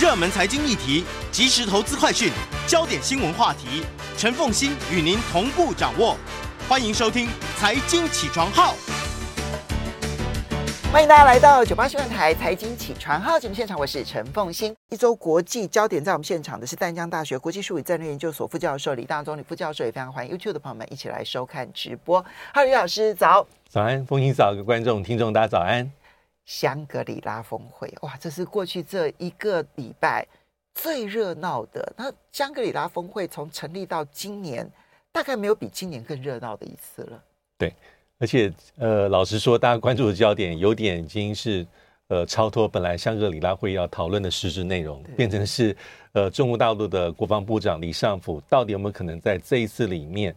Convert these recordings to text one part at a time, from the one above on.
热门财经议题、即时投资快讯、焦点新闻话题，陈凤欣与您同步掌握。欢迎收听《财经起床号》。欢迎大家来到九八新闻台《财经起床号》节目现场，我是陈凤欣。一周国际焦点，在我们现场的是淡江大学国际术语战略研究所副教授李大中李副教授，也非常欢迎 YouTube 的朋友们一起来收看直播。哈喽，李老师早，早安，凤馨早，各位观众听众大家早安。香格里拉峰会，哇，这是过去这一个礼拜最热闹的。那香格里拉峰会从成立到今年，大概没有比今年更热闹的一次了。对，而且呃，老实说，大家关注的焦点有点已经是呃超脱本来香格里拉会议要讨论的实质内容，变成是呃中国大陆的国防部长李尚福到底有没有可能在这一次里面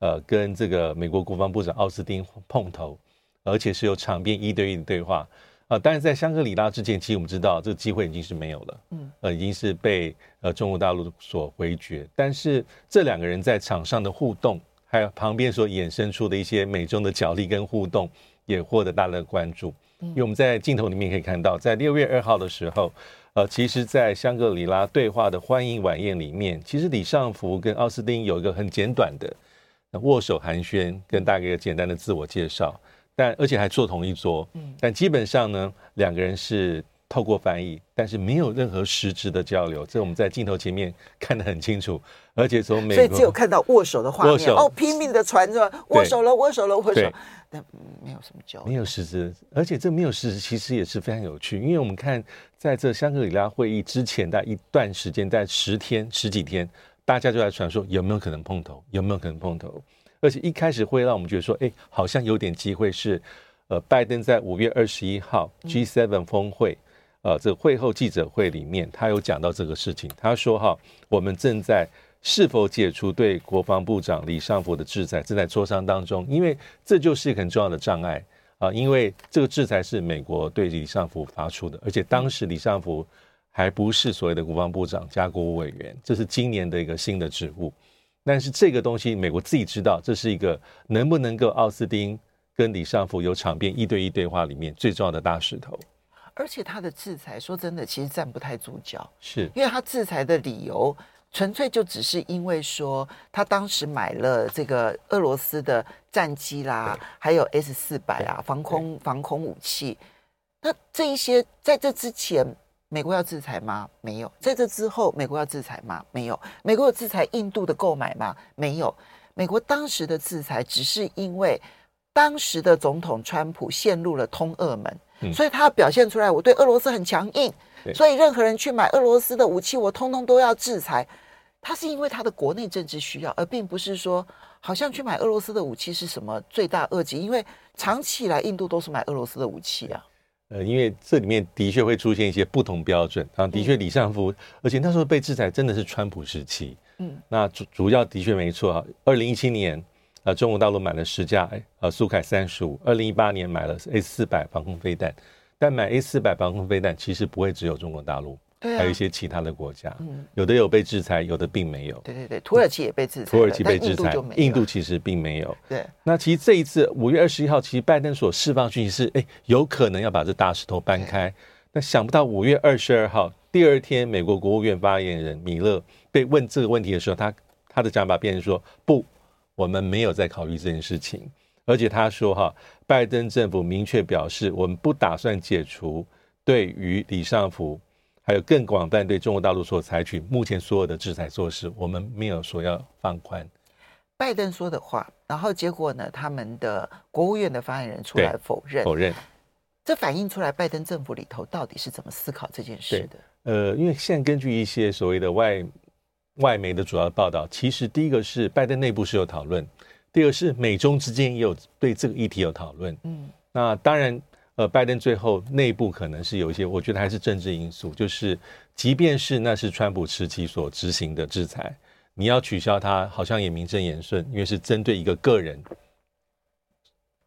呃跟这个美国国防部长奥斯汀碰头，而且是有场边一对一的对话。啊，当然，在香格里拉之前，其实我们知道这个机会已经是没有了，嗯，呃，已经是被呃中国大陆所回绝。但是这两个人在场上的互动，还有旁边所衍生出的一些美中的角力跟互动，也获得大家的关注。因为我们在镜头里面可以看到，在六月二号的时候，呃，其实，在香格里拉对话的欢迎晚宴里面，其实李尚福跟奥斯汀有一个很简短的握手寒暄，跟大家一个简单的自我介绍。但而且还坐同一桌，嗯但基本上呢，两个人是透过翻译，但是没有任何实质的交流。这我们在镜头前面 看得很清楚，而且从美国，所以只有看到握手的画面，握哦，拼命的传着握手了，握手了，握手，但没有什么交流，没有实质。而且这没有实质，其实也是非常有趣，因为我们看在这香格里拉会议之前的一段时间，在十天十几天，大家就在传说有没有可能碰头，有没有可能碰头。而且一开始会让我们觉得说，哎，好像有点机会是，呃，拜登在五月二十一号 G7 峰会，呃，这个会后记者会里面，他有讲到这个事情。他说哈，我们正在是否解除对国防部长李尚福的制裁，正在磋商当中，因为这就是一个很重要的障碍啊，因为这个制裁是美国对李尚福发出的，而且当时李尚福还不是所谓的国防部长加国务委员，这是今年的一个新的职务。但是这个东西，美国自己知道，这是一个能不能够奥斯汀跟李尚福有场边一对一对话里面最重要的大石头。而且他的制裁，说真的，其实站不太住脚，是因为他制裁的理由，纯粹就只是因为说他当时买了这个俄罗斯的战机啦，还有 S 四百啊，防空防空武器。那这一些在这之前。美国要制裁吗？没有。在这之后，美国要制裁吗？没有。美国有制裁印度的购买吗？没有。美国当时的制裁只是因为当时的总统川普陷入了通俄门，嗯、所以他表现出来我对俄罗斯很强硬，所以任何人去买俄罗斯的武器，我通通都要制裁。他是因为他的国内政治需要，而并不是说好像去买俄罗斯的武器是什么罪大恶极，因为长期以来印度都是买俄罗斯的武器啊。呃，因为这里面的确会出现一些不同标准啊，的确李尚福，而且那时候被制裁真的是川普时期，嗯，那主主要的确没错啊。二零一七年，呃，中国大陆买了十架呃苏凯三十五，二零一八年买了 A 四百防空飞弹，但买 A 四百防空飞弹其实不会只有中国大陆。还有一些其他的国家，嗯有的有被制裁，有的并没有。对对对，土耳其也被制裁，土耳其被制裁，印度其实并没有。对，那其实这一次五月二十一号，其实拜登所释放讯息是，哎，有可能要把这大石头搬开。那想不到五月二十二号第二天，美国国务院发言人米勒被问这个问题的时候，他他的讲法变成说，不，我们没有在考虑这件事情，而且他说哈，拜登政府明确表示，我们不打算解除对于李尚福。还有更广泛对中国大陆所采取目前所有的制裁措施，我们没有说要放宽。拜登说的话，然后结果呢？他们的国务院的发言人出来否认，否认。这反映出来拜登政府里头到底是怎么思考这件事的？呃，因为现在根据一些所谓的外外媒的主要报道，其实第一个是拜登内部是有讨论，第二个是美中之间也有对这个议题有讨论。嗯，那当然。呃，拜登最后内部可能是有一些，我觉得还是政治因素，就是即便是那是川普时期所执行的制裁，你要取消它，好像也名正言顺，因为是针对一个个人，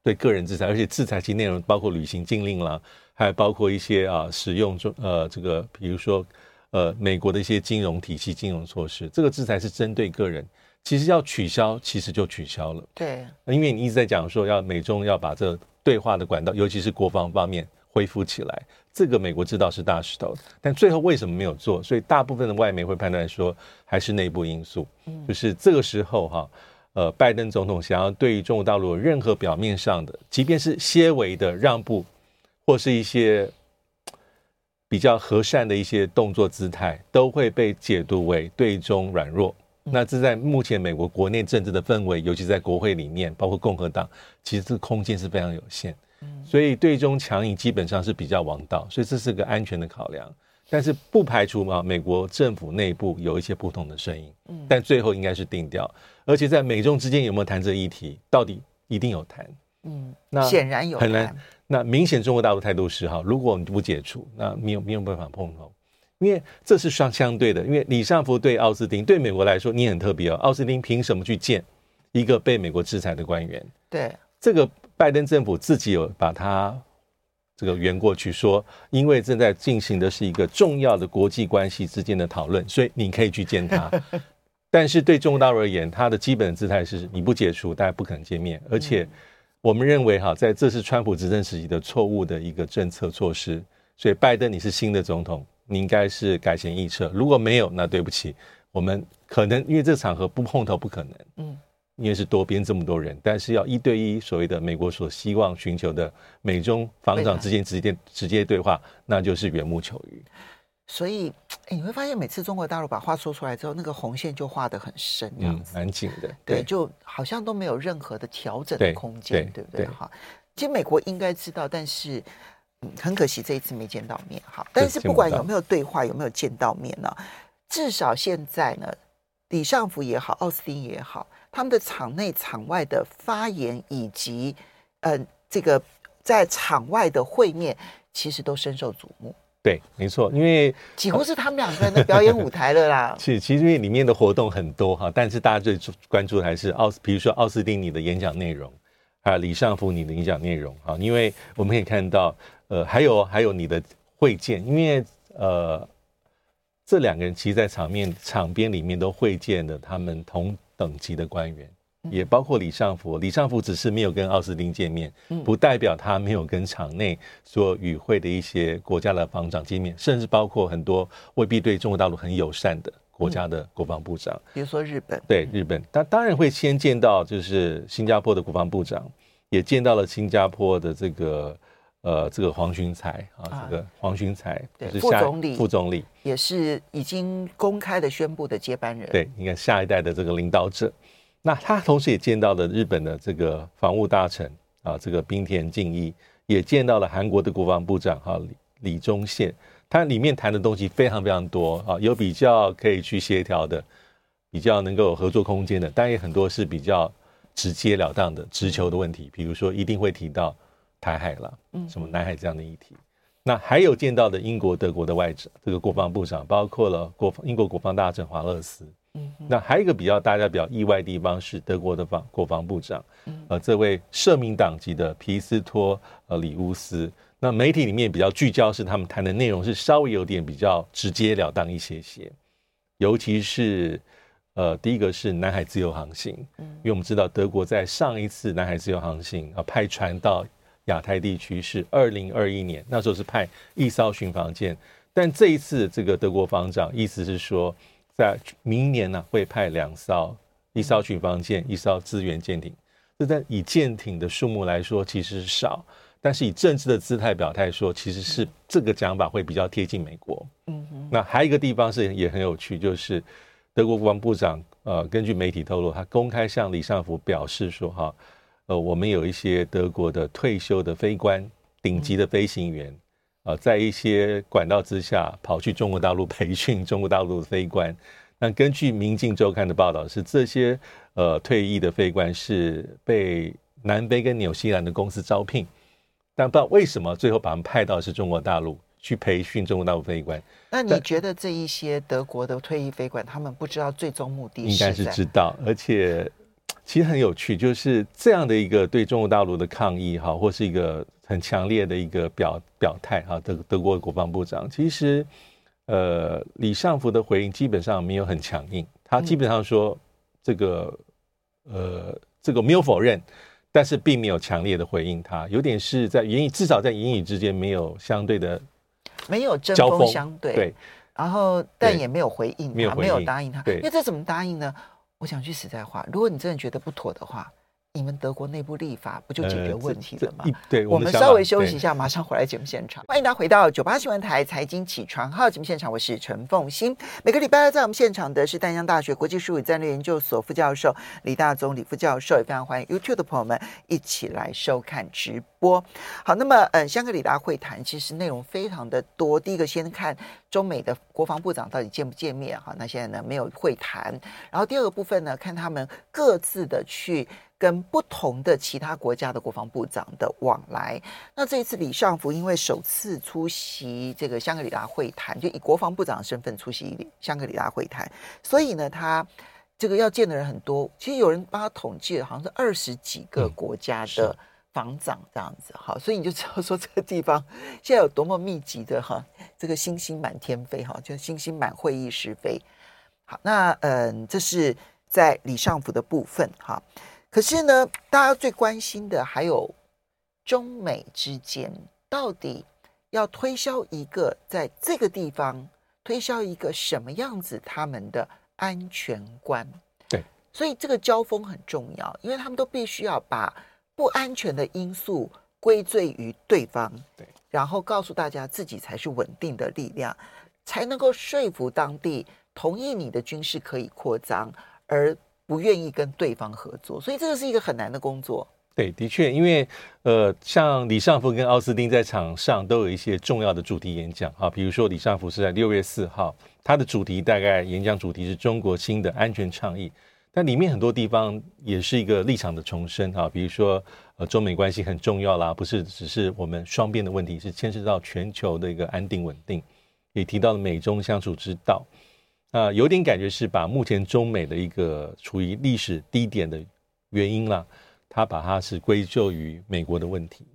对个人制裁，而且制裁其内容包括履行禁令啦，还包括一些啊使用中呃这个，比如说呃美国的一些金融体系、金融措施，这个制裁是针对个人，其实要取消，其实就取消了。对，因为你一直在讲说要美中要把这。对话的管道，尤其是国防方面恢复起来，这个美国知道是大石头，但最后为什么没有做？所以大部分的外媒会判断说，还是内部因素，就是这个时候哈，呃，拜登总统想要对于中国大陆有任何表面上的，即便是些微的让步，或是一些比较和善的一些动作姿态，都会被解读为对中软弱。那这在目前美国国内政治的氛围，尤其在国会里面，包括共和党，其实这个空间是非常有限。所以对中强硬基本上是比较王道，所以这是个安全的考量。但是不排除嘛，美国政府内部有一些不同的声音。但最后应该是定调。而且在美中之间有没有谈这议题，到底一定有谈。嗯，那显然有谈。很难。那明显中国大陆态度是哈，如果我们不解除，那没有没有办法碰头。因为这是双相对的，因为李尚福对奥斯汀，对美国来说你很特别哦。奥斯汀凭什么去见一个被美国制裁的官员？对，这个拜登政府自己有把他这个圆过去，说因为正在进行的是一个重要的国际关系之间的讨论，所以你可以去见他。但是对中国大陆而言，他的基本的姿态是你不解除，大家不可能见面。而且我们认为哈，在这是川普执政时期的错误的一个政策措施，所以拜登你是新的总统。你应该是改弦易辙，如果没有，那对不起，我们可能因为这个场合不碰头不可能，嗯，因为是多边这么多人，但是要一对一，所谓的美国所希望寻求的美中防长之间直接直接对话，那就是缘木求鱼。所以，哎，你会发现每次中国大陆把话说出来之后，那个红线就画得很深，这样子，蛮紧的，对，就好像都没有任何的调整的空间，对，对，对不对？哈，其实美国应该知道，但是。嗯，很可惜这一次没见到面，哈，但是不管有没有对话，有没有见到面呢？至少现在呢，李尚福也好，奥斯汀也好，他们的场内场外的发言以及，嗯、呃，这个在场外的会面，其实都深受瞩目。对，没错，因为 几乎是他们两个人的表演舞台了啦。其实，其实因为里面的活动很多哈，但是大家最关注的还是奥斯，比如说奥斯汀你的演讲内容，啊，李尚福你的演讲内容啊，因为我们可以看到。呃，还有还有你的会见，因为呃，这两个人其实，在场面场边里面都会见了他们同等级的官员，也包括李尚福。李尚福只是没有跟奥斯汀见面，不代表他没有跟场内所与会的一些国家的防长见面，甚至包括很多未必对中国大陆很友善的国家的国防部长，比如说日本。对日本，他当然会先见到就是新加坡的国防部长，也见到了新加坡的这个。呃，这个黄循财啊，这个黄循财是副总理，副总理也是已经公开的宣布的接班人。对，你看下一代的这个领导者。那他同时也见到了日本的这个防务大臣啊，这个冰田敬一，也见到了韩国的国防部长哈李李忠宪。他里面谈的东西非常非常多啊，有比较可以去协调的，比较能够有合作空间的，但也很多是比较直截了当的直球的问题，比如说一定会提到。台海了，什么南海这样的议题，那还有见到的英国、德国的外长，这个国防部长，包括了国防英国国防大臣华勒斯，嗯，那还有一个比较大家比较意外的地方是德国的防国防部长，呃，这位社民党籍的皮斯托呃里乌斯，那媒体里面比较聚焦是他们谈的内容是稍微有点比较直截了当一些些，尤其是呃第一个是南海自由航行，嗯，因为我们知道德国在上一次南海自由航行啊派船到。亚太地区是二零二一年，那时候是派一艘巡防舰，但这一次这个德国防长意思是说，在明年呢会派两艘，一艘巡防舰，一艘支援舰艇。这在以舰艇的数目来说其实是少，但是以政治的姿态表态说，其实是这个讲法会比较贴近美国。嗯哼。那还有一个地方是也很有趣，就是德国国防部长呃，根据媒体透露，他公开向李尚福表示说哈。呃，我们有一些德国的退休的飞官，顶级的飞行员，啊，在一些管道之下跑去中国大陆培训中国大陆的飞官。那根据《明镜周刊》的报道，是这些呃退役的飞官是被南非跟纽西兰的公司招聘，但不知道为什么最后把他们派到是中国大陆去培训中国大陆飞官。那你觉得这一些德国的退役飞官，他们不知道最终目的是？应该是知道，而且。其实很有趣，就是这样的一个对中国大陆的抗议哈，或是一个很强烈的一个表表态哈。德德国国防部长其实，呃，李尚福的回应基本上没有很强硬，他基本上说这个呃这个没有否认，但是并没有强烈的回应他，有点是在言语至少在言语之间没有相对的没有针锋相对，对，然后但也没有回应他，没有，答应他，对，因为这怎么答应呢？我想句实在话，如果你真的觉得不妥的话。你们德国内部立法不就解决问题了吗？呃、对，我们稍微休息一下，马上回来节目现场。欢迎大家回到九八新闻台财经起床号节目现场，我是陈凤欣。每个礼拜二在我们现场的是淡江大学国际术语战略研究所副教授李大宗李副教授，也非常欢迎 YouTube 的朋友们一起来收看直播。好，那么嗯，香格里拉会谈其实内容非常的多。第一个先看中美的国防部长到底见不见面？哈，那现在呢没有会谈。然后第二个部分呢，看他们各自的去。跟不同的其他国家的国防部长的往来，那这一次李尚福因为首次出席这个香格里拉会谈，就以国防部长的身份出席香格里拉会谈，所以呢，他这个要见的人很多。其实有人帮他统计了，好像是二十几个国家的防长这样子。好，所以你就知道说这个地方现在有多么密集的哈，这个星星满天飞哈，就星星满会议室飞。好，那嗯，这是在李尚福的部分哈。可是呢，大家最关心的还有中美之间到底要推销一个在这个地方推销一个什么样子他们的安全观？对，所以这个交锋很重要，因为他们都必须要把不安全的因素归罪于对方，对，然后告诉大家自己才是稳定的力量，才能够说服当地同意你的军事可以扩张，而。不愿意跟对方合作，所以这个是一个很难的工作。对，的确，因为呃，像李尚福跟奥斯汀在场上都有一些重要的主题演讲啊，比如说李尚福是在六月四号，他的主题大概演讲主题是中国新的安全倡议，但里面很多地方也是一个立场的重申啊，比如说呃，中美关系很重要啦，不是只是我们双边的问题，是牵涉到全球的一个安定稳定，也提到了美中相处之道。啊、有点感觉是把目前中美的一个处于历史低点的原因啦，他把它是归咎于美国的问题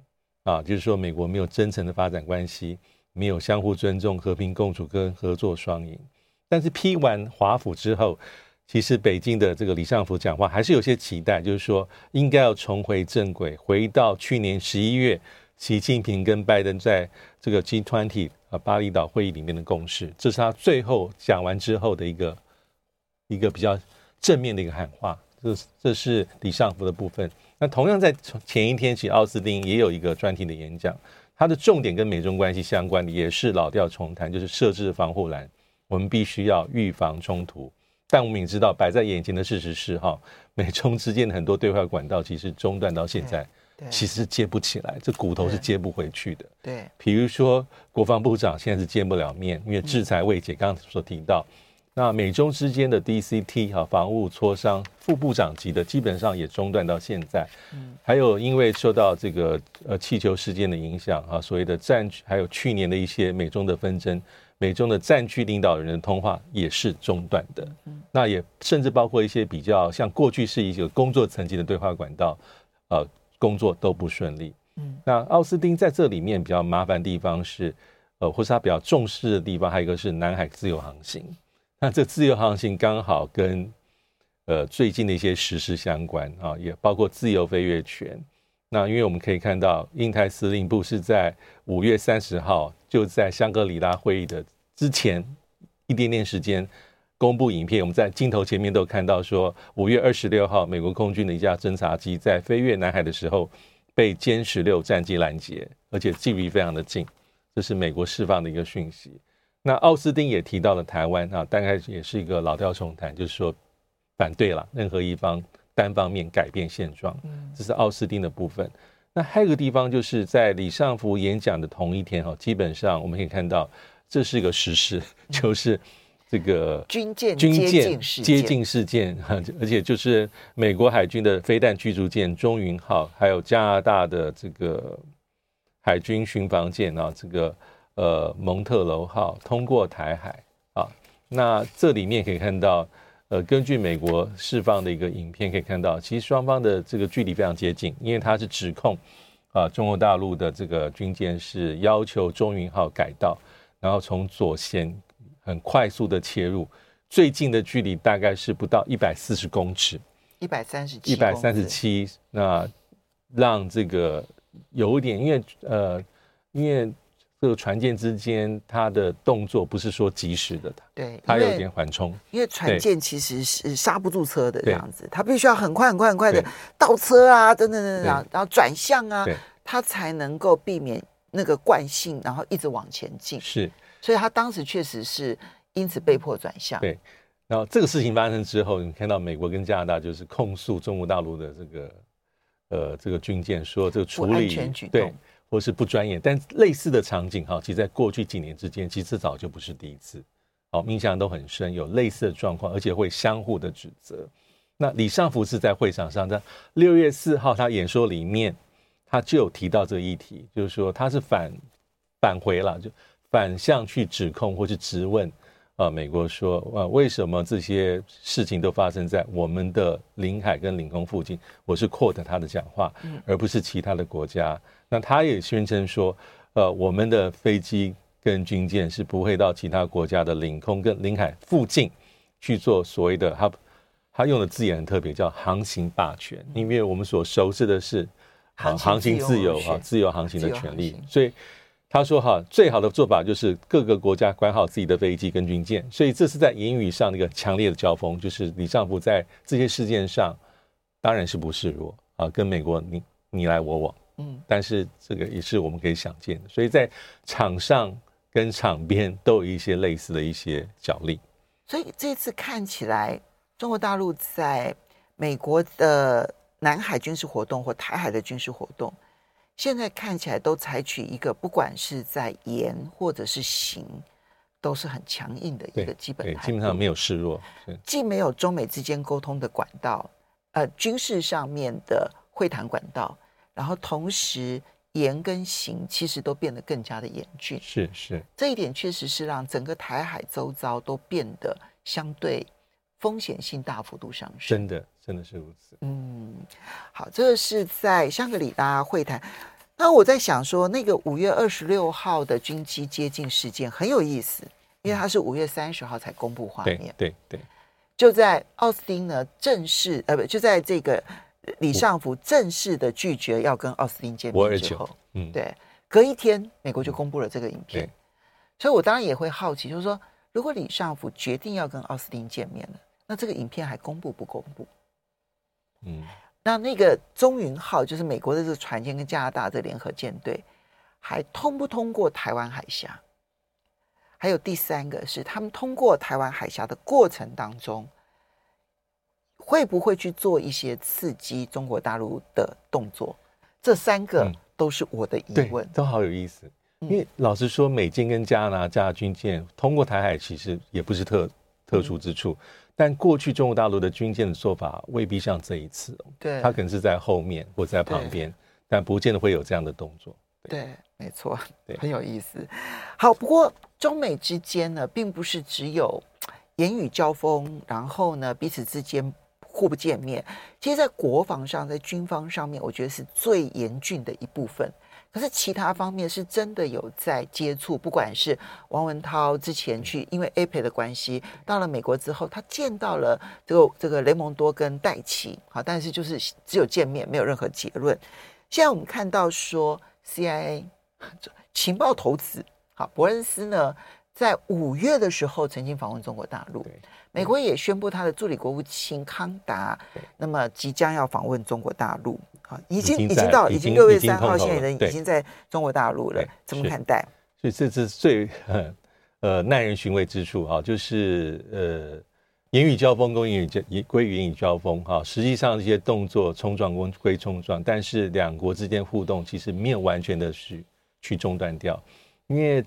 啊，就是说美国没有真诚的发展关系，没有相互尊重、和平共处跟合作双赢。但是批完华府之后，其实北京的这个李尚福讲话还是有些期待，就是说应该要重回正轨，回到去年十一月习近平跟拜登在这个 G20。巴厘岛会议里面的共识，这是他最后讲完之后的一个一个比较正面的一个喊话。这这是李尚福的部分。那同样在前一天起，奥斯汀也有一个专题的演讲，他的重点跟美中关系相关的，也是老调重弹，就是设置防护栏。我们必须要预防冲突，但我们也知道，摆在眼前的事实是，哈，美中之间的很多对话管道其实中断到现在。其实接不起来，这骨头是接不回去的。对，比如说国防部长现在是见不了面，因为制裁未解。刚刚所提到，那美中之间的 DCT 哈防务磋商副部长级的基本上也中断到现在。嗯，还有因为受到这个呃气球事件的影响啊，所谓的战区，还有去年的一些美中的纷争，美中的战区领导人的通话也是中断的。嗯，那也甚至包括一些比较像过去是一个工作层级的对话管道，呃。工作都不顺利。嗯，那奥斯汀在这里面比较麻烦的地方是，呃，或是他比较重视的地方，还有一个是南海自由航行。那这自由航行刚好跟呃最近的一些实事相关啊，也包括自由飞越权。那因为我们可以看到，印太司令部是在五月三十号就在香格里拉会议的之前一点点时间。公布影片，我们在镜头前面都看到说，五月二十六号，美国空军的一架侦察机在飞越南海的时候被歼十六战机拦截，而且距离非常的近，这是美国释放的一个讯息。那奥斯汀也提到了台湾啊，大概也是一个老调重弹，就是说反对了任何一方单方面改变现状。这是奥斯汀的部分。那还有一个地方就是在李尚福演讲的同一天哈，基本上我们可以看到这是一个实事，就是。这个军舰军舰接近事件，而且就是美国海军的飞弹驱逐舰“中云号”，还有加拿大的这个海军巡防舰啊，这个呃蒙特楼号通过台海啊。那这里面可以看到，呃，根据美国释放的一个影片可以看到，其实双方的这个距离非常接近，因为它是指控啊中国大陆的这个军舰是要求“中云号”改道，然后从左舷。很快速的切入，最近的距离大概是不到一百四十公尺，一百三十七，一百三十七。那让这个有一点，因为呃，因为这个船舰之间它的动作不是说及时的，对，它有点缓冲，因为船舰其实是刹不住车的这样子，它必须要很快很快很快的倒车啊，等等等等，然后转向啊，它才能够避免那个惯性，然后一直往前进。是，所以他当时确实是因此被迫转向。对，然后这个事情发生之后，你看到美国跟加拿大就是控诉中国大陆的这个呃这个军舰说这个处理对。或是不专业，但类似的场景哈，其实在过去几年之间，其实早就不是第一次，好，印象都很深，有类似的状况，而且会相互的指责。那李尚福是在会场上，在六月四号他演说里面，他就有提到这个议题，就是说他是反返回了，就反向去指控或是质问。啊，美国说啊，为什么这些事情都发生在我们的领海跟领空附近？我是 quote 他的讲话，而不是其他的国家。那他也宣称说，呃，我们的飞机跟军舰是不会到其他国家的领空跟领海附近去做所谓的他他用的字眼很特别，叫航行霸权，因为我们所熟知的是航航行自由啊，自由航行的权利，所以。他说：“哈，最好的做法就是各个国家管好自己的飞机跟军舰，所以这是在言语上的一个强烈的交锋。就是李尚福在这些事件上当然是不示弱啊，跟美国你你来我往，嗯，但是这个也是我们可以想见的。所以在场上跟场边都有一些类似的一些角力。所以这次看起来，中国大陆在美国的南海军事活动或台海的军事活动。”现在看起来都采取一个，不管是在言或者是行，都是很强硬的一个基本态度，基本上没有示弱，既没有中美之间沟通的管道，呃，军事上面的会谈管道，然后同时言跟行其实都变得更加的严峻，是是，这一点确实是让整个台海周遭都变得相对风险性大幅度上升，真的。真的是如此。嗯，好，这个是在香格里拉会谈。那我在想说，那个五月二十六号的军机接近事件很有意思，因为它是五月三十号才公布画面。对对，对就在奥斯汀呢正式呃不就在这个李尚福正式的拒绝要跟奥斯汀见面之后，嗯，对，隔一天美国就公布了这个影片。所以我当然也会好奇，就是说，如果李尚福决定要跟奥斯汀见面了，那这个影片还公布不公布？嗯，那那个中云号就是美国的这个船舰跟加拿大的联合舰队，还通不通过台湾海峡？还有第三个是，他们通过台湾海峡的过程当中，会不会去做一些刺激中国大陆的动作？这三个都是我的疑问，都好有意思。因为老实说，美军跟加拿大军舰通过台海，其实也不是特特殊之处。但过去中国大陆的军舰的做法未必像这一次，对，它可能是在后面或在旁边，但不见得会有这样的动作。对，对没错，很有意思。好，不过中美之间呢，并不是只有言语交锋，然后呢彼此之间互不见面。其实，在国防上，在军方上面，我觉得是最严峻的一部分。可是其他方面是真的有在接触，不管是王文涛之前去，因为 APEC 的关系到了美国之后，他见到了这个这个雷蒙多跟戴奇，好，但是就是只有见面，没有任何结论。现在我们看到说 CIA 情报投资，好，伯恩斯呢，在五月的时候曾经访问中国大陆，美国也宣布他的助理国务卿康达，那么即将要访问中国大陆。啊，已经已经到已经六月三号，现在人已经在中国大陆了，怎么看待？所以这是最呃耐人寻味之处啊，就是呃言语交锋归言语交归言语交锋哈，实际上这些动作冲撞归归冲撞，但是两国之间互动其实没有完全的去去中断掉，因为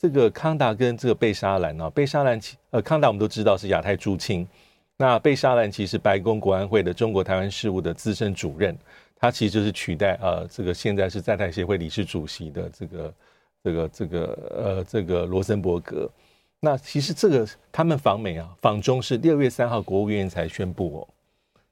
这个康达跟这个贝沙兰啊，贝沙兰其呃康达我们都知道是亚太驻青，那贝沙兰其实白宫国安会的中国台湾事务的资深主任。他其实就是取代呃，这个现在是在台协会理事主席的这个这个这个呃这个罗森伯格。那其实这个他们访美啊，访中是六月三号国务院才宣布哦。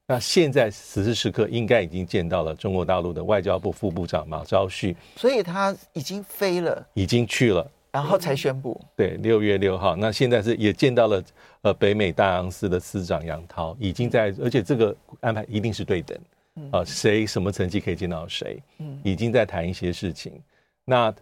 那现在此时此刻应该已经见到了中国大陆的外交部副部长马朝旭，所以他已经飞了，已经去了，然后才宣布。对，六月六号。那现在是也见到了呃北美大洋司的司长杨涛，已经在，而且这个安排一定是对等。啊，谁什么层级可以见到谁？嗯，已经在谈一些事情。那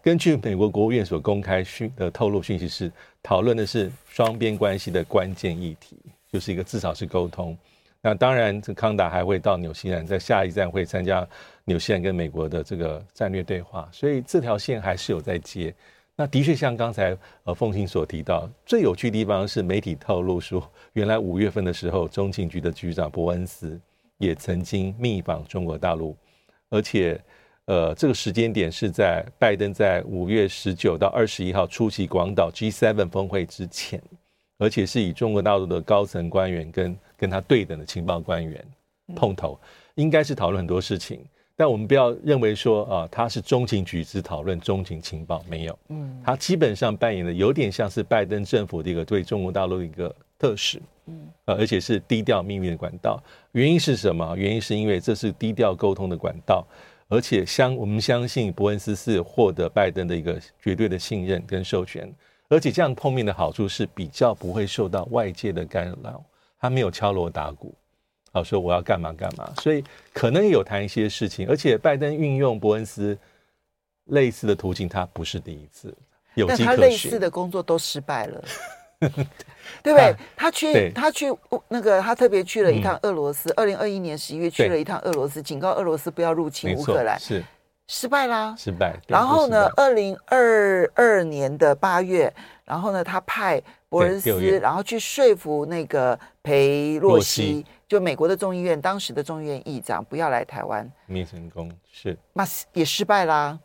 根据美国国务院所公开讯的透露讯息是，讨论的是双边关系的关键议题，就是一个至少是沟通。那当然，这康达还会到纽西兰，在下一站会参加纽西兰跟美国的这个战略对话，所以这条线还是有在接。那的确像刚才呃凤信所提到，最有趣的地方是媒体透露说，原来五月份的时候，中情局的局长伯恩斯也曾经密访中国大陆，而且呃这个时间点是在拜登在五月十九到二十一号出席广岛 G7 峰会之前，而且是以中国大陆的高层官员跟跟他对等的情报官员碰头，应该是讨论很多事情。但我们不要认为说啊，他是中情局只讨论中情情报，没有，嗯，他基本上扮演的有点像是拜登政府的一个对中国大陆的一个特使，嗯，而且是低调秘密的管道。原因是什么？原因是因为这是低调沟通的管道，而且相我们相信伯恩斯是获得拜登的一个绝对的信任跟授权，而且这样碰面的好处是比较不会受到外界的干扰，他没有敲锣打鼓。好，说我要干嘛干嘛，所以可能有谈一些事情，而且拜登运用伯恩斯类似的途径，他不是第一次，有机他类似的工作都失败了，对不对？他去，他去那个，他特别去了一趟俄罗斯，二零二一年十一月去了一趟俄罗斯，警告俄罗斯不要入侵乌克兰，是失败啦，失败。然后呢，二零二二年的八月，然后呢，他派伯恩斯，然后去说服那个裴洛西。就美国的众议院，当时的众议院议长不要来台湾，没成功，是那也失败啦。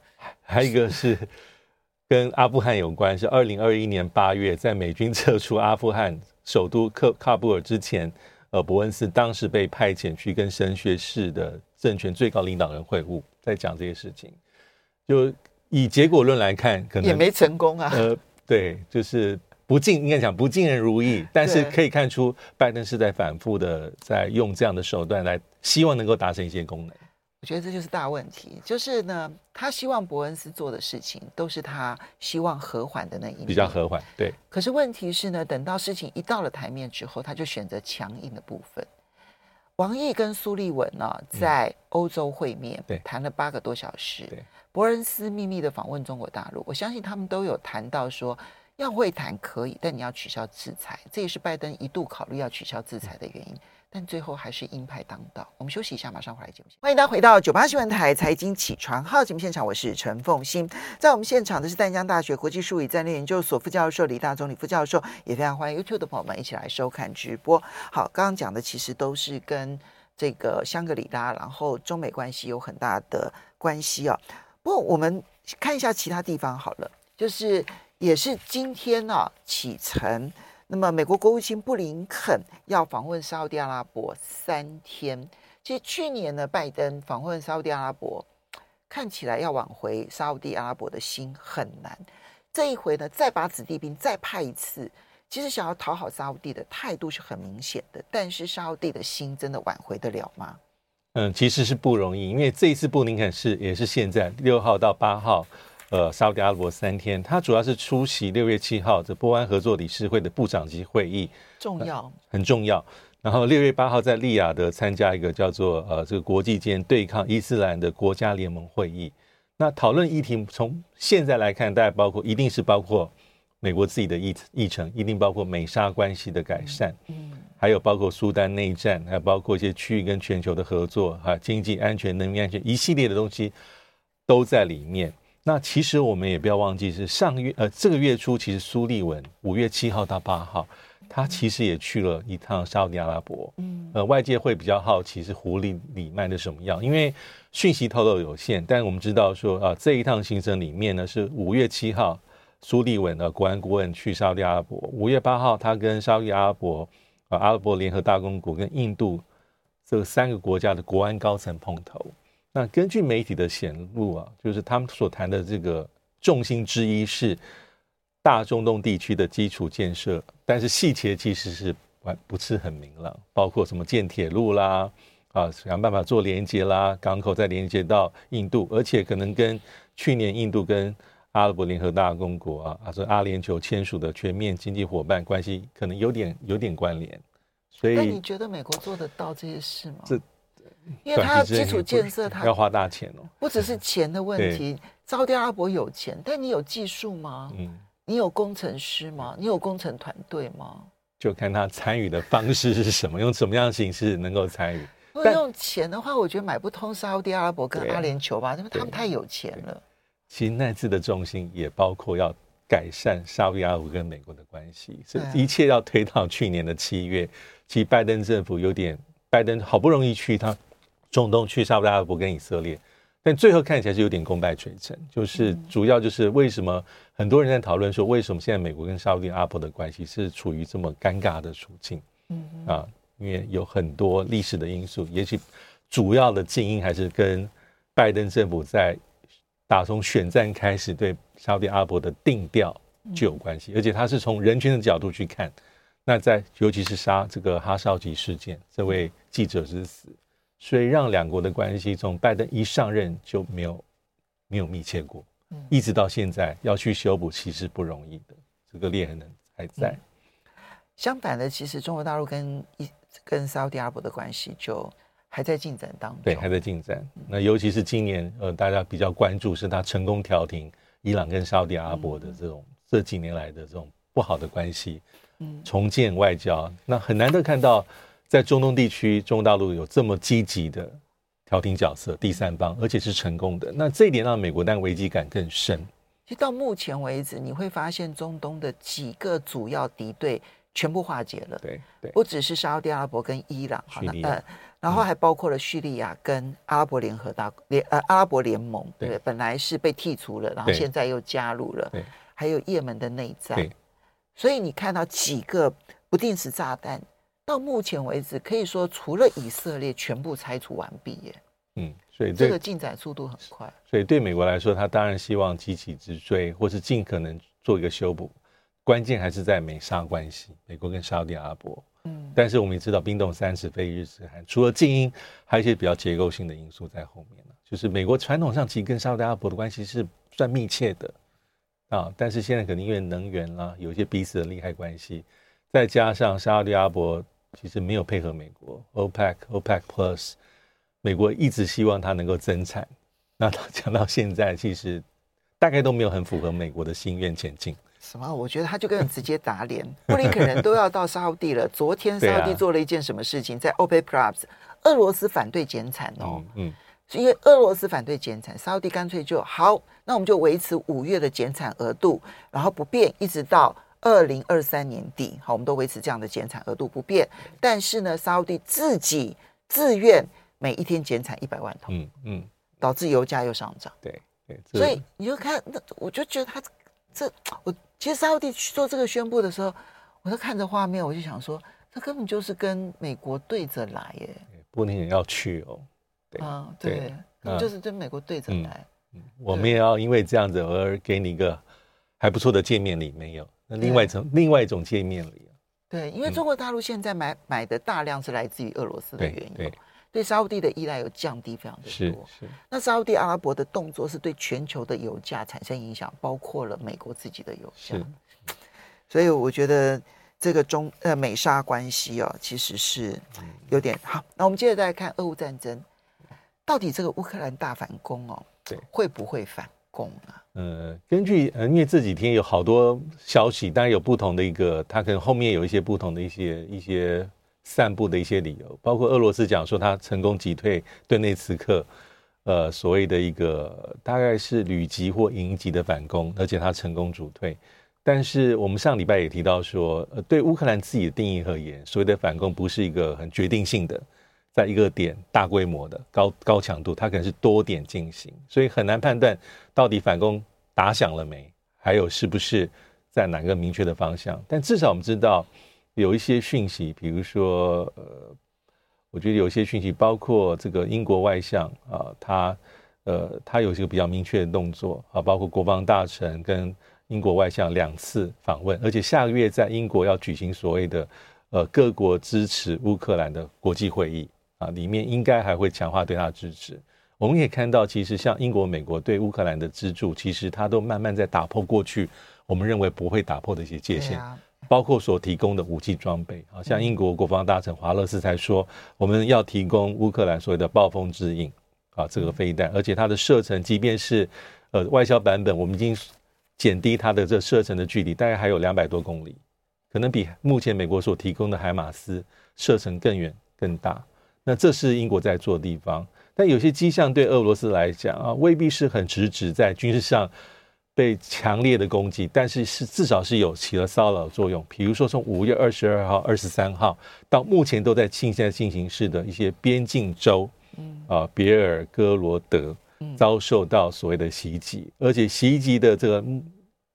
还有一个是 跟阿富汗有关，是二零二一年八月，在美军撤出阿富汗首都喀喀布尔之前，呃，伯恩斯当时被派遣去跟神学士的政权最高领导人会晤，在讲这些事情。就以结果论来看，可能也没成功啊。呃，对，就是。不尽应该讲不尽人如意，但是可以看出拜登是在反复的在用这样的手段来希望能够达成一些功能。我觉得这就是大问题，就是呢，他希望伯恩斯做的事情都是他希望和缓的那一面，比较和缓。对。可是问题是呢，等到事情一到了台面之后，他就选择强硬的部分。王毅跟苏立文呢，在欧洲会面，嗯、对，谈了八个多小时。对。伯恩斯秘密的访问中国大陆，我相信他们都有谈到说。要会谈可以，但你要取消制裁，这也是拜登一度考虑要取消制裁的原因。但最后还是鹰派当道。我们休息一下，马上回来节目。欢迎大家回到九八新闻台财经起床号节目现场，我是陈凤馨。在我们现场的是淡江大学国际术语战略研究所副教授李大中李副教授，也非常欢迎 YouTube 的朋友们一起来收看直播。好，刚刚讲的其实都是跟这个香格里拉，然后中美关系有很大的关系啊。不过我们看一下其他地方好了，就是。也是今天啊启程，那么美国国务卿布林肯要访问沙乌地阿拉伯三天。其实去年呢，拜登访问沙乌地阿拉伯，看起来要挽回沙乌地阿拉伯的心很难。这一回呢，再把子弟兵再派一次，其实想要讨好沙乌地的态度是很明显的。但是沙乌地的心真的挽回得了吗？嗯，其实是不容易，因为这一次布林肯是也是现在六号到八号。呃，沙特阿拉伯三天，他主要是出席六月七号这波湾合作理事会的部长级会议，重要、呃，很重要。然后六月八号在利雅得参加一个叫做呃这个国际间对抗伊斯兰的国家联盟会议。那讨论议题从现在来看，大概包括一定是包括美国自己的议议程，一定包括美沙关系的改善，嗯，还有包括苏丹内战，还有包括一些区域跟全球的合作，哈，经济安全、能源安全一系列的东西都在里面。那其实我们也不要忘记，是上月呃这个月初，其实苏利文五月七号到八号，他其实也去了一趟沙乌地阿拉伯。嗯，呃，外界会比较好奇是狐狸里卖的什么药，因为讯息透露有限。但我们知道说啊、呃，这一趟行程里面呢，是五月七号苏利文的国安顾问去沙乌地阿拉伯，五月八号他跟沙乌地阿拉伯啊、呃、阿拉伯联合大公国跟印度这三个国家的国安高层碰头。那根据媒体的显露啊，就是他们所谈的这个重心之一是大中东地区的基础建设，但是细节其实是完不是很明朗，包括什么建铁路啦，啊，想办法做连接啦，港口再连接到印度，而且可能跟去年印度跟阿拉伯联合大公国啊，啊，这阿联酋签署的全面经济伙伴关系可能有点有点关联，所以。那你觉得美国做得到这些事吗？这因为它基础建设它要花大钱哦，不只是钱的问题。沙乌地阿拉伯有钱，但你有技术吗？嗯，你有工程师吗？你有工程团队吗？就看他参与的方式是什么，用什么样的形式能够参与。如果用钱的话，我觉得买不通沙乌地阿拉伯跟阿联酋吧，因为他们太有钱了。其实那次的重心也包括要改善沙乌地阿拉伯跟美国的关系，所以一切要推到去年的七月。其实拜登政府有点，拜登好不容易去他中东去沙乌地阿拉伯跟以色列。但最后看起来是有点功败垂成，就是主要就是为什么很多人在讨论说，为什么现在美国跟沙乌地阿拉伯的关系是处于这么尴尬的处境？嗯啊，因为有很多历史的因素，也许主要的静因还是跟拜登政府在打从选战开始对沙乌地阿拉伯的定调就有关系，而且他是从人群的角度去看，那在尤其是沙这个哈绍吉事件，这位记者之死。所以让两国的关系从拜登一上任就没有没有密切过，一直到现在要去修补，其实不容易的，这个裂痕还在。相反的，其实中国大陆跟一跟沙乌地阿拉伯的关系就还在进展当中，对，还在进展。那尤其是今年，呃，大家比较关注是他成功调停伊朗跟沙乌地阿拉伯的这种这几年来的这种不好的关系，嗯，重建外交，那很难得看到。在中东地区，中国大陆有这么积极的调停角色，第三方，而且是成功的。那这一点让美国当然危机感更深。其实到目前为止，你会发现中东的几个主要敌对全部化解了。对对，不只是沙乌地阿拉伯跟伊朗，好的，呃，然后还包括了叙利亚跟阿拉伯联合大联呃阿拉伯联盟，对，对，本来是被剔除了，然后现在又加入了。对，还有也门的内战。所以你看到几个不定时炸弹。到目前为止，可以说除了以色列，全部拆除完毕耶。嗯，所以这个进展速度很快。所以对美国来说，他当然希望急起直追，或是尽可能做一个修补。关键还是在美沙关系，美国跟沙乌地阿拉伯。嗯，但是我们也知道，冰冻三尺非一日之寒，除了静音，还有一些比较结构性的因素在后面呢。就是美国传统上其实跟沙乌地阿拉伯的关系是算密切的啊，但是现在可能因为能源啦，有一些彼此的利害关系，再加上沙乌地阿拉伯。其实没有配合美国，OPEC、OPEC Plus，美国一直希望它能够增产，那讲到现在，其实大概都没有很符合美国的心愿前进。什么？我觉得他就跟人直接打脸，布林肯人都要到沙乌地了。昨天沙乌地做了一件什么事情？在 OPEC Plus，俄罗斯反对减产哦，嗯，是因为俄罗斯反对减产，沙乌地干脆就好，那我们就维持五月的减产额度，然后不变，一直到。二零二三年底，好，我们都维持这样的减产额度不变。但是呢，沙乌地自己自愿每一天减产一百万桶，嗯嗯，导致油价又上涨。对对，所以你就看，那我就觉得他这，我其实沙乌地去做这个宣布的时候，我就看着画面，我就想说，这根本就是跟美国对着来耶。不过你也要去哦，对啊，对，就是跟美国对着来。嗯，我们也要因为这样子而给你一个还不错的见面礼，没有？那另外一种另外一种界面了，对，因为中国大陆现在买买的大量是来自于俄罗斯的原因，对，对沙乌地的依赖有降低非常的多。是是。那沙乌地阿拉伯的动作是对全球的油价产生影响，包括了美国自己的油价。是。所以我觉得这个中呃美沙关系哦，其实是有点好。那我们接着再来看俄乌战争，到底这个乌克兰大反攻哦，对，会不会反攻啊？呃，根据呃，因为这几天有好多消息，当然有不同的一个，他可能后面有一些不同的一些一些散布的一些理由，包括俄罗斯讲说他成功击退顿内茨克，呃，所谓的一个大概是旅级或营级的反攻，而且他成功主退。但是我们上礼拜也提到说，呃，对乌克兰自己的定义而言，所谓的反攻不是一个很决定性的。在一个点大规模的高高强度，它可能是多点进行，所以很难判断到底反攻打响了没，还有是不是在哪个明确的方向。但至少我们知道有一些讯息，比如说呃，我觉得有一些讯息，包括这个英国外相啊，他呃他有一个比较明确的动作啊，包括国防大臣跟英国外相两次访问，而且下个月在英国要举行所谓的呃各国支持乌克兰的国际会议。啊，里面应该还会强化对他的支持。我们也看到，其实像英国、美国对乌克兰的资助，其实它都慢慢在打破过去我们认为不会打破的一些界限。包括所提供的武器装备啊，像英国国防大臣华勒斯才说，我们要提供乌克兰所谓的暴风之影啊，这个飞弹，而且它的射程，即便是呃外销版本，我们已经减低它的这射程的距离，大概还有两百多公里，可能比目前美国所提供的海马斯射程更远更大。那这是英国在做的地方，但有些迹象对俄罗斯来讲啊，未必是很直指在军事上。被强烈的攻击，但是是至少是有起了骚扰作用。比如说，从五月二十二号、二十三号到目前都在现在进行式的一些边境州，嗯啊，别尔哥罗德遭受到所谓的袭击，而且袭击的这个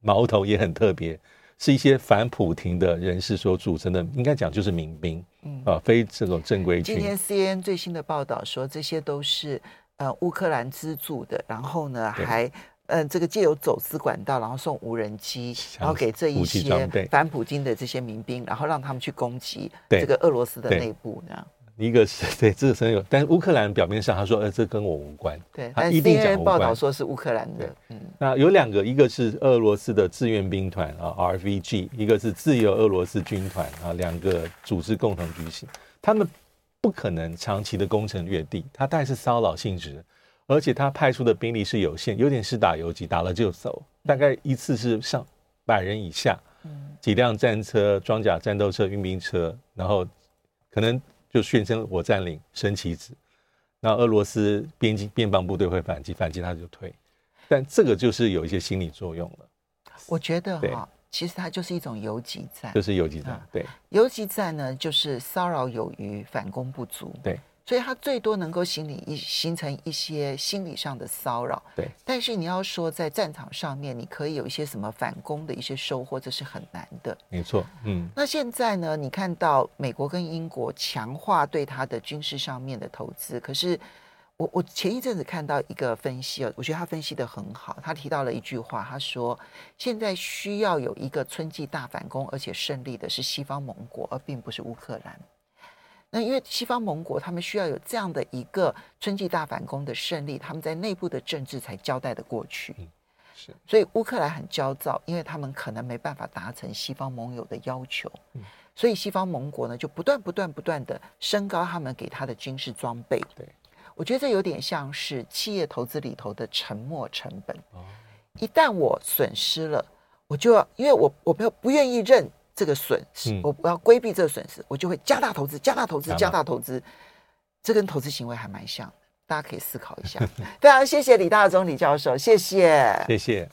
矛头也很特别，是一些反普廷的人士所组成的，应该讲就是民兵，嗯啊，非这种正规军。今天 CNN 最新的报道说，这些都是呃乌克兰资助的，然后呢还。嗯，这个借由走私管道，然后送无人机，然后给这一些反普京的这些民兵，然后让他们去攻击这个俄罗斯的内部呢。一个是 对这个真有，但是乌克兰表面上他说，呃，这跟我无关。对，他一定讲报道说是乌克兰的。嗯，那有两个，一个是俄罗斯的志愿兵团啊，RVG，一个是自由俄罗斯军团啊，两个组织共同举行，他们不可能长期的攻城略地，他大概是骚扰性质。而且他派出的兵力是有限，有点是打游击，打了就走，大概一次是上百人以下，几辆战车、装甲战斗车、运兵车，然后可能就宣称我占领，升旗子，那俄罗斯边境边防部队会反击，反击他就退，但这个就是有一些心理作用了。我觉得哈，其实它就是一种游击战，就是游击战，对，游击战呢就是骚扰有余，反攻不足，对。所以他最多能够心理一形成一些心理上的骚扰，对。但是你要说在战场上面，你可以有一些什么反攻的一些收获，这是很难的。没错，嗯。那现在呢？你看到美国跟英国强化对它的军事上面的投资，可是我我前一阵子看到一个分析啊，我觉得他分析的很好。他提到了一句话，他说现在需要有一个春季大反攻，而且胜利的是西方盟国，而并不是乌克兰。那因为西方盟国他们需要有这样的一个春季大反攻的胜利，他们在内部的政治才交代的过去。是，所以乌克兰很焦躁，因为他们可能没办法达成西方盟友的要求。所以西方盟国呢就不断不断不断的升高他们给他的军事装备。对，我觉得这有点像是企业投资里头的沉没成本。一旦我损失了，我就要因为我我不不愿意认。这个损失，我我要规避这个损失，我就会加大投资，加大投资，加大投资。这跟投资行为还蛮像的，大家可以思考一下。非常谢谢李大中李教授，谢谢，谢谢。